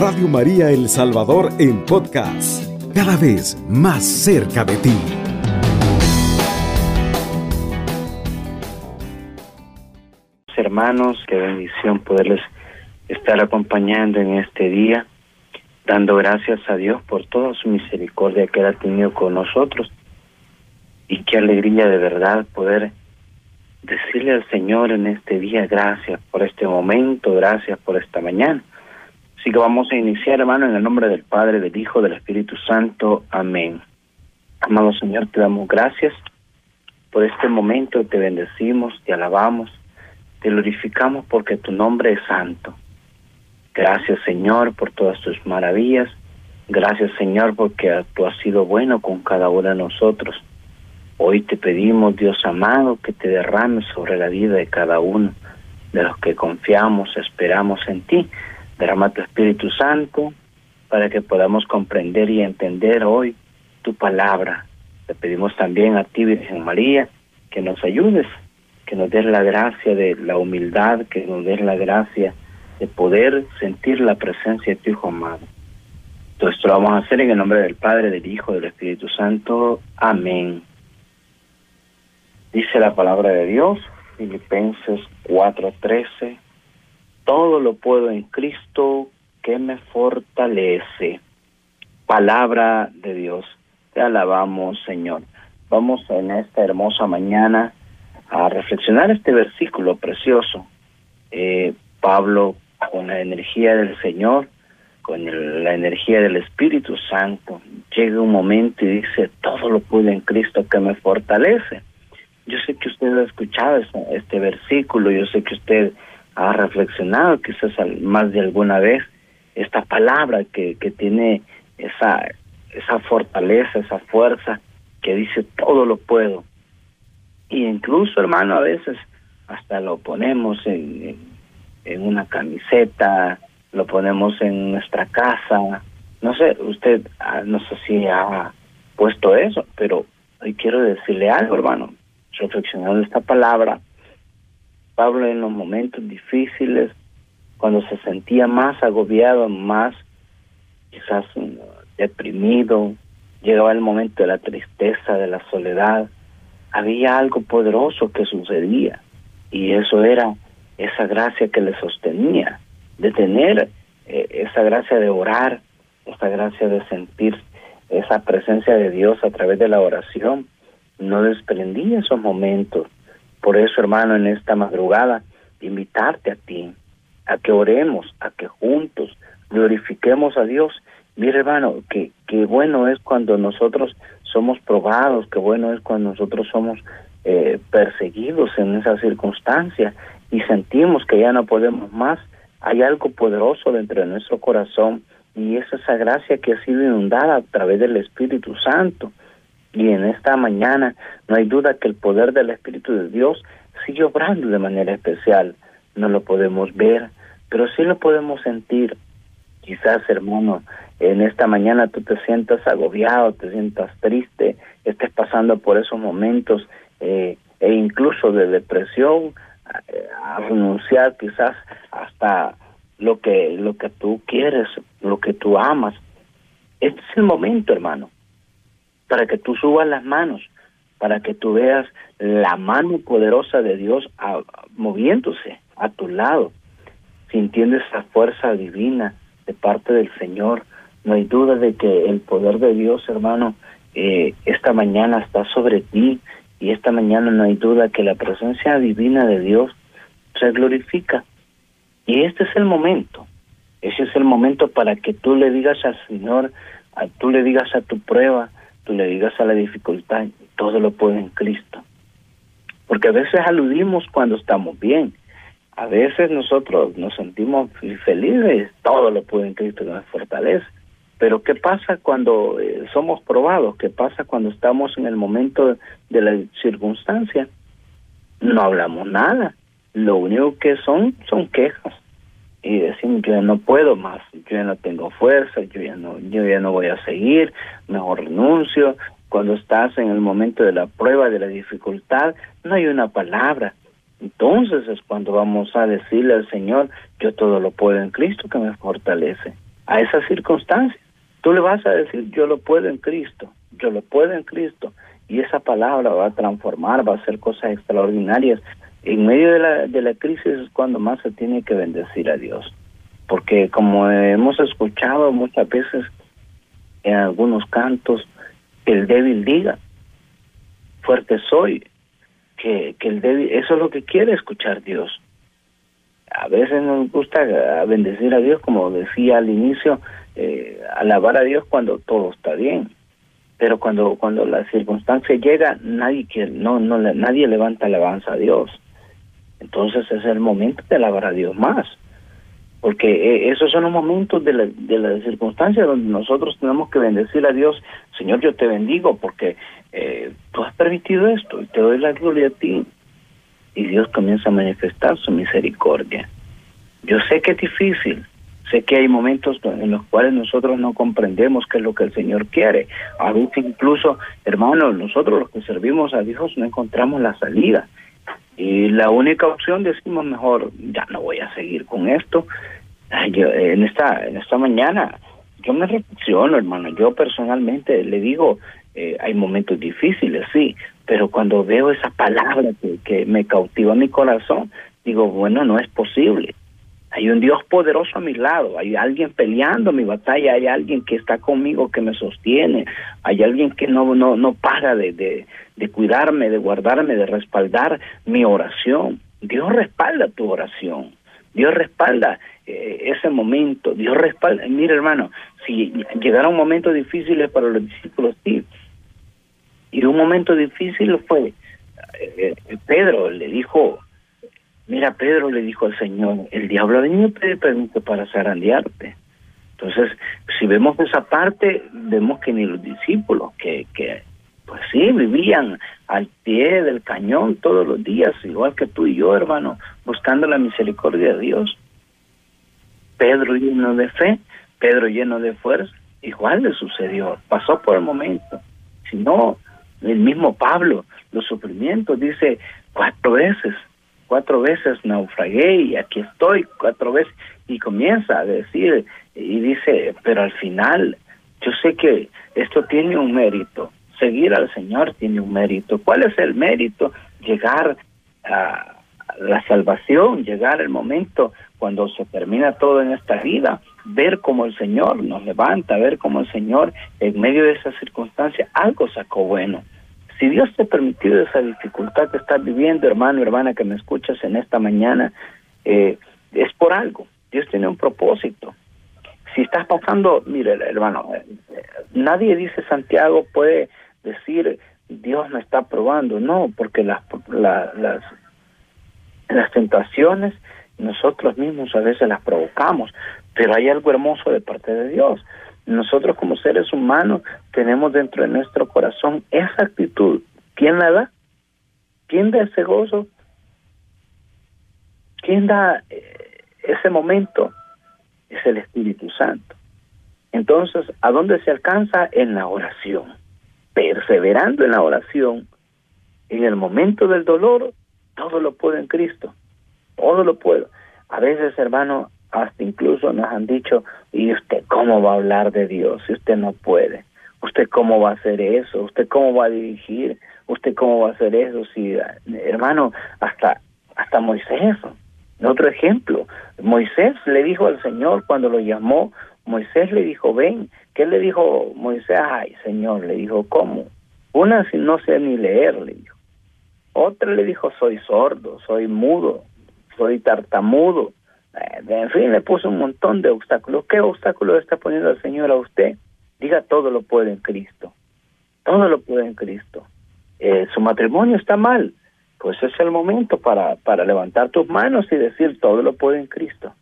Radio María El Salvador en podcast, cada vez más cerca de ti. Hermanos, qué bendición poderles estar acompañando en este día, dando gracias a Dios por toda su misericordia que Él ha tenido con nosotros. Y qué alegría de verdad poder decirle al Señor en este día gracias por este momento, gracias por esta mañana. Así que vamos a iniciar, hermano, en el nombre del Padre, del Hijo, del Espíritu Santo. Amén. Amado Señor, te damos gracias por este momento, te bendecimos, te alabamos, te glorificamos porque tu nombre es santo. Gracias, Señor, por todas tus maravillas. Gracias, Señor, porque tú has sido bueno con cada uno de nosotros. Hoy te pedimos, Dios amado, que te derrames sobre la vida de cada uno de los que confiamos, esperamos en ti. Derrama tu Espíritu Santo para que podamos comprender y entender hoy tu palabra. Te pedimos también a ti, Virgen María, que nos ayudes, que nos des la gracia de la humildad, que nos des la gracia de poder sentir la presencia de tu Hijo amado. Todo esto lo vamos a hacer en el nombre del Padre, del Hijo, del Espíritu Santo. Amén. Dice la palabra de Dios, Filipenses 4:13, todo lo puedo en Cristo que me fortalece. Palabra de Dios, te alabamos Señor. Vamos en esta hermosa mañana a reflexionar este versículo precioso. Eh, Pablo, con la energía del Señor, con la energía del Espíritu Santo, llega un momento y dice, todo lo puedo en Cristo que me fortalece. Yo sé que usted ha escuchado este versículo, yo sé que usted ha reflexionado quizás más de alguna vez esta palabra que, que tiene esa, esa fortaleza, esa fuerza que dice todo lo puedo. Y incluso, hermano, a veces hasta lo ponemos en, en una camiseta, lo ponemos en nuestra casa. No sé, usted ah, no sé si ha puesto eso, pero hoy quiero decirle algo, hermano reflexionando esta palabra, Pablo en los momentos difíciles, cuando se sentía más agobiado, más quizás mm, deprimido, llegaba el momento de la tristeza, de la soledad, había algo poderoso que sucedía y eso era esa gracia que le sostenía, de tener eh, esa gracia de orar, esa gracia de sentir esa presencia de Dios a través de la oración no desprendí esos momentos. Por eso, hermano, en esta madrugada, invitarte a ti, a que oremos, a que juntos glorifiquemos a Dios. Mira, hermano, que, que bueno es cuando nosotros somos probados, que bueno es cuando nosotros somos eh, perseguidos en esa circunstancia y sentimos que ya no podemos más. Hay algo poderoso dentro de nuestro corazón y es esa gracia que ha sido inundada a través del Espíritu Santo. Y en esta mañana no hay duda que el poder del Espíritu de Dios sigue obrando de manera especial. No lo podemos ver, pero sí lo podemos sentir. Quizás, hermano, en esta mañana tú te sientas agobiado, te sientas triste, estés pasando por esos momentos eh, e incluso de depresión, a renunciar quizás hasta lo que lo que tú quieres, lo que tú amas. Este es el momento, hermano para que tú subas las manos, para que tú veas la mano poderosa de Dios moviéndose a tu lado, sintiendo esa fuerza divina de parte del Señor. No hay duda de que el poder de Dios, hermano, eh, esta mañana está sobre ti y esta mañana no hay duda que la presencia divina de Dios se glorifica. Y este es el momento. Ese es el momento para que tú le digas al Señor, a, tú le digas a tu prueba, le digas a la dificultad, todo lo puede en Cristo. Porque a veces aludimos cuando estamos bien. A veces nosotros nos sentimos felices, todo lo puede en Cristo que nos fortalece. Pero ¿qué pasa cuando eh, somos probados? ¿Qué pasa cuando estamos en el momento de la circunstancia? No hablamos nada. Lo único que son son quejas y decimos yo no puedo más, yo ya no tengo fuerza, yo ya no, yo ya no voy a seguir, mejor renuncio. Cuando estás en el momento de la prueba, de la dificultad, no hay una palabra. Entonces es cuando vamos a decirle al Señor, yo todo lo puedo en Cristo que me fortalece. a esa circunstancia. Tú le vas a decir, yo lo puedo en Cristo, yo lo puedo en Cristo. Y esa palabra va a transformar, va a hacer cosas extraordinarias. En medio de la, de la crisis es cuando más se tiene que bendecir a Dios. Porque como hemos escuchado muchas veces en algunos cantos, el débil diga, fuerte soy, que, que el débil, eso es lo que quiere escuchar Dios. A veces nos gusta bendecir a Dios, como decía al inicio, eh, alabar a Dios cuando todo está bien. Pero cuando cuando la circunstancia llega, nadie quiere, no no nadie levanta alabanza a Dios. Entonces es el momento de alabar a Dios más. Porque eh, esos son los momentos de la, de la circunstancia donde nosotros tenemos que bendecir a Dios. Señor, yo te bendigo porque eh, tú has permitido esto y te doy la gloria a ti. Y Dios comienza a manifestar su misericordia. Yo sé que es difícil, sé que hay momentos en los cuales nosotros no comprendemos qué es lo que el Señor quiere. A veces incluso, hermanos, nosotros los que servimos a Dios no encontramos la salida. Y la única opción decimos mejor, ya no voy a seguir con esto. en esta en esta mañana yo me reflexiono, hermano. Yo personalmente le digo, eh, hay momentos difíciles, sí, pero cuando veo esa palabra que, que me cautiva mi corazón, digo, bueno, no es posible. Hay un Dios poderoso a mi lado, hay alguien peleando mi batalla, hay alguien que está conmigo, que me sostiene, hay alguien que no, no, no para de, de, de cuidarme, de guardarme, de respaldar mi oración. Dios respalda tu oración. Dios respalda eh, ese momento, Dios respalda, mira hermano, si llegaron momentos difíciles para los discípulos, sí, y un momento difícil fue, eh, eh, Pedro le dijo, mira, Pedro le dijo al Señor, el diablo ha venido a pedir permiso para zarandearte. Entonces, si vemos esa parte, vemos que ni los discípulos, que, que pues sí, vivían al pie del cañón todos los días, igual que tú y yo, hermano, buscando la misericordia de Dios. Pedro lleno de fe, Pedro lleno de fuerza, igual le sucedió, pasó por el momento. Si no, el mismo Pablo, los sufrimientos, dice cuatro veces, cuatro veces naufragué y aquí estoy, cuatro veces, y comienza a decir, y dice, pero al final, yo sé que esto tiene un mérito, seguir al Señor tiene un mérito. ¿Cuál es el mérito? Llegar a la salvación, llegar el momento cuando se termina todo en esta vida, ver cómo el Señor nos levanta, ver cómo el Señor en medio de esa circunstancia algo sacó bueno. Si Dios te ha permitido esa dificultad que estás viviendo, hermano, hermana, que me escuchas en esta mañana, eh, es por algo. Dios tiene un propósito. Si estás pasando, mire, hermano, eh, nadie dice Santiago puede decir Dios me está probando, no, porque las, las, las tentaciones nosotros mismos a veces las provocamos, pero hay algo hermoso de parte de Dios. Nosotros como seres humanos tenemos dentro de nuestro corazón esa actitud. ¿Quién la da? ¿Quién da ese gozo? ¿Quién da eh, ese momento? Es el Espíritu Santo. Entonces, ¿a dónde se alcanza? En la oración. Perseverando en la oración, en el momento del dolor, todo lo puedo en Cristo. Todo lo puedo. A veces, hermano, hasta incluso nos han dicho, ¿y usted cómo va a hablar de Dios si usted no puede? ¿Usted cómo va a hacer eso? ¿Usted cómo va a dirigir? ¿Usted cómo va a hacer eso? Si, hermano, hasta, hasta Moisés, otro ejemplo, Moisés le dijo al Señor cuando lo llamó, Moisés le dijo, ven, ¿qué le dijo Moisés? Ay, Señor, le dijo, ¿cómo? Una si no sé ni leer, le dijo. Otra le dijo, soy sordo, soy mudo, soy tartamudo. Eh, en fin, le puso un montón de obstáculos. ¿Qué obstáculos está poniendo el Señor a usted? Diga, todo lo puede en Cristo. Todo lo puede en Cristo. Eh, su matrimonio está mal. Pues es el momento para, para levantar tus manos y decir, todo lo puede en Cristo.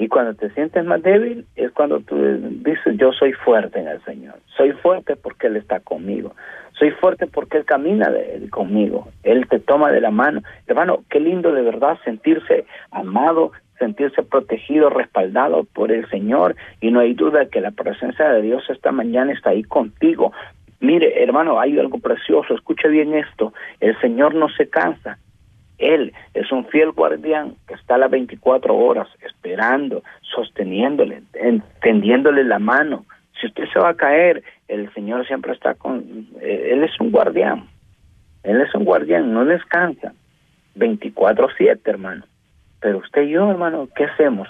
Y cuando te sientes más débil es cuando tú dices, yo soy fuerte en el Señor. Soy fuerte porque Él está conmigo. Soy fuerte porque Él camina conmigo. Él te toma de la mano. Hermano, qué lindo de verdad sentirse amado, sentirse protegido, respaldado por el Señor. Y no hay duda que la presencia de Dios esta mañana está ahí contigo. Mire, hermano, hay algo precioso. Escuche bien esto. El Señor no se cansa. Él es un fiel guardián que está a las 24 horas esperando, sosteniéndole, tendiéndole la mano. Si usted se va a caer, el Señor siempre está con... Eh, él es un guardián. Él es un guardián, no descansa. 24-7, hermano. Pero usted y yo, hermano, ¿qué hacemos?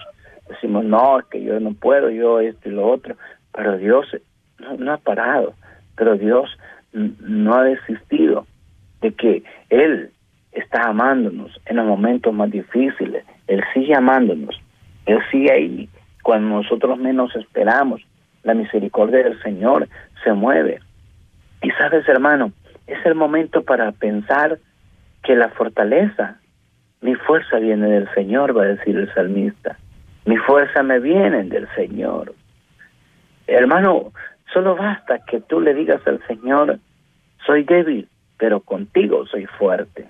Decimos, no, que yo no puedo, yo esto y lo otro. Pero Dios no, ha parado. Pero Dios no ha desistido de que Él está amándonos en los momentos más difíciles. Él sigue amándonos. Él sigue ahí cuando nosotros menos esperamos. La misericordia del Señor se mueve. Y sabes, hermano, es el momento para pensar que la fortaleza, mi fuerza viene del Señor, va a decir el salmista. Mi fuerza me viene del Señor. Hermano, solo basta que tú le digas al Señor, soy débil, pero contigo soy fuerte.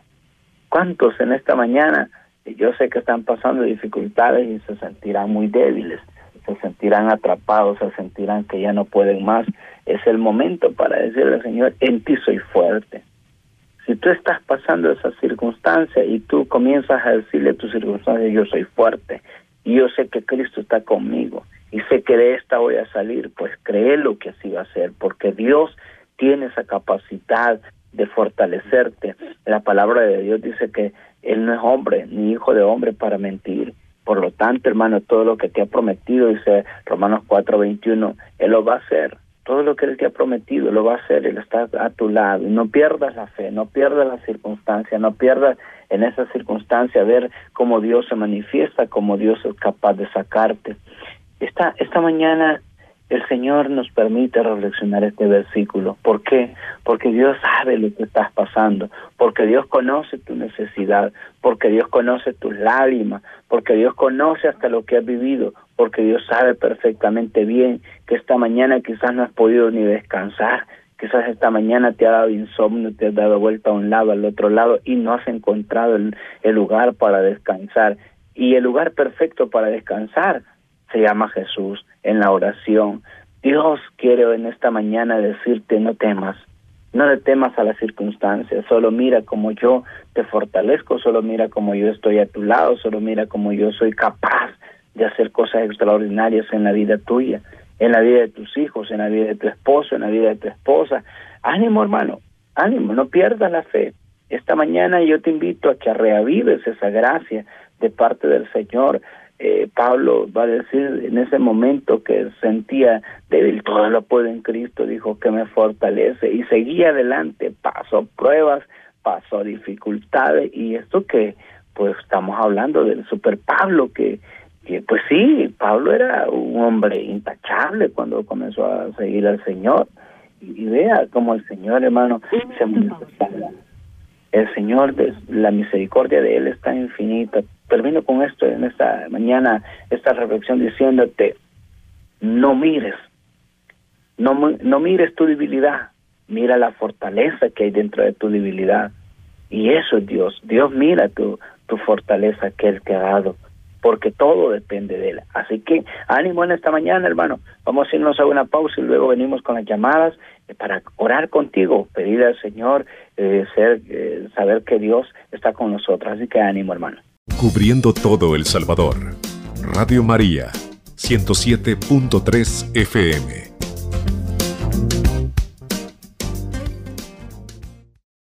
¿Cuántos en esta mañana, yo sé que están pasando dificultades y se sentirán muy débiles, se sentirán atrapados, se sentirán que ya no pueden más? Es el momento para decirle al Señor, en ti soy fuerte. Si tú estás pasando esa circunstancia y tú comienzas a decirle a tu circunstancia, yo soy fuerte, y yo sé que Cristo está conmigo, y sé que de esta voy a salir, pues créelo que así va a ser, porque Dios tiene esa capacidad de fortalecerte. La palabra de Dios dice que Él no es hombre, ni hijo de hombre para mentir. Por lo tanto, hermano, todo lo que te ha prometido, dice Romanos 4:21, Él lo va a hacer todo lo que Él te ha prometido lo va a hacer, Él está a tu lado. No pierdas la fe, no pierdas la circunstancia, no pierdas en esa circunstancia ver cómo Dios se manifiesta, cómo Dios es capaz de sacarte. Esta, esta mañana el Señor nos permite reflexionar este versículo. ¿Por qué? Porque Dios sabe lo que estás pasando, porque Dios conoce tu necesidad, porque Dios conoce tus lágrimas, porque Dios conoce hasta lo que has vivido, porque Dios sabe perfectamente bien que esta mañana quizás no has podido ni descansar, quizás esta mañana te ha dado insomnio, te has dado vuelta a un lado, al otro lado y no has encontrado el, lugar para descansar. Y el lugar perfecto para descansar se llama Jesús en la oración. Dios quiere en esta mañana decirte no temas, no le temas a las circunstancias, solo mira como yo te fortalezco, solo mira como yo estoy a tu lado, solo mira como yo soy capaz de hacer cosas extraordinarias en la vida tuya, en la vida de tus hijos, en la vida de tu esposo, en la vida de tu esposa. Ánimo, hermano, ánimo, no pierdas la fe. Esta mañana yo te invito a que reavives esa gracia de parte del Señor. Eh, Pablo va a decir en ese momento que sentía débil, todo lo puedo en Cristo, dijo que me fortalece y seguía adelante, pasó pruebas, pasó dificultades y esto que pues estamos hablando del super Pablo que pues sí, Pablo era un hombre intachable cuando comenzó a seguir al Señor. Y, vea cómo el Señor, hermano, se El Señor, la misericordia de Él está infinita. Termino con esto en esta mañana, esta reflexión diciéndote, no mires, no, no mires tu debilidad, mira la fortaleza que hay dentro de tu debilidad. Y eso es Dios. Dios mira tu, tu fortaleza que Él te ha dado porque todo depende de él. Así que ánimo en esta mañana, hermano. Vamos a irnos a una pausa y luego venimos con las llamadas eh, para orar contigo, pedir al Señor, eh, ser, eh, saber que Dios está con nosotros. Así que ánimo, hermano. Cubriendo todo El Salvador. Radio María, 107.3 FM.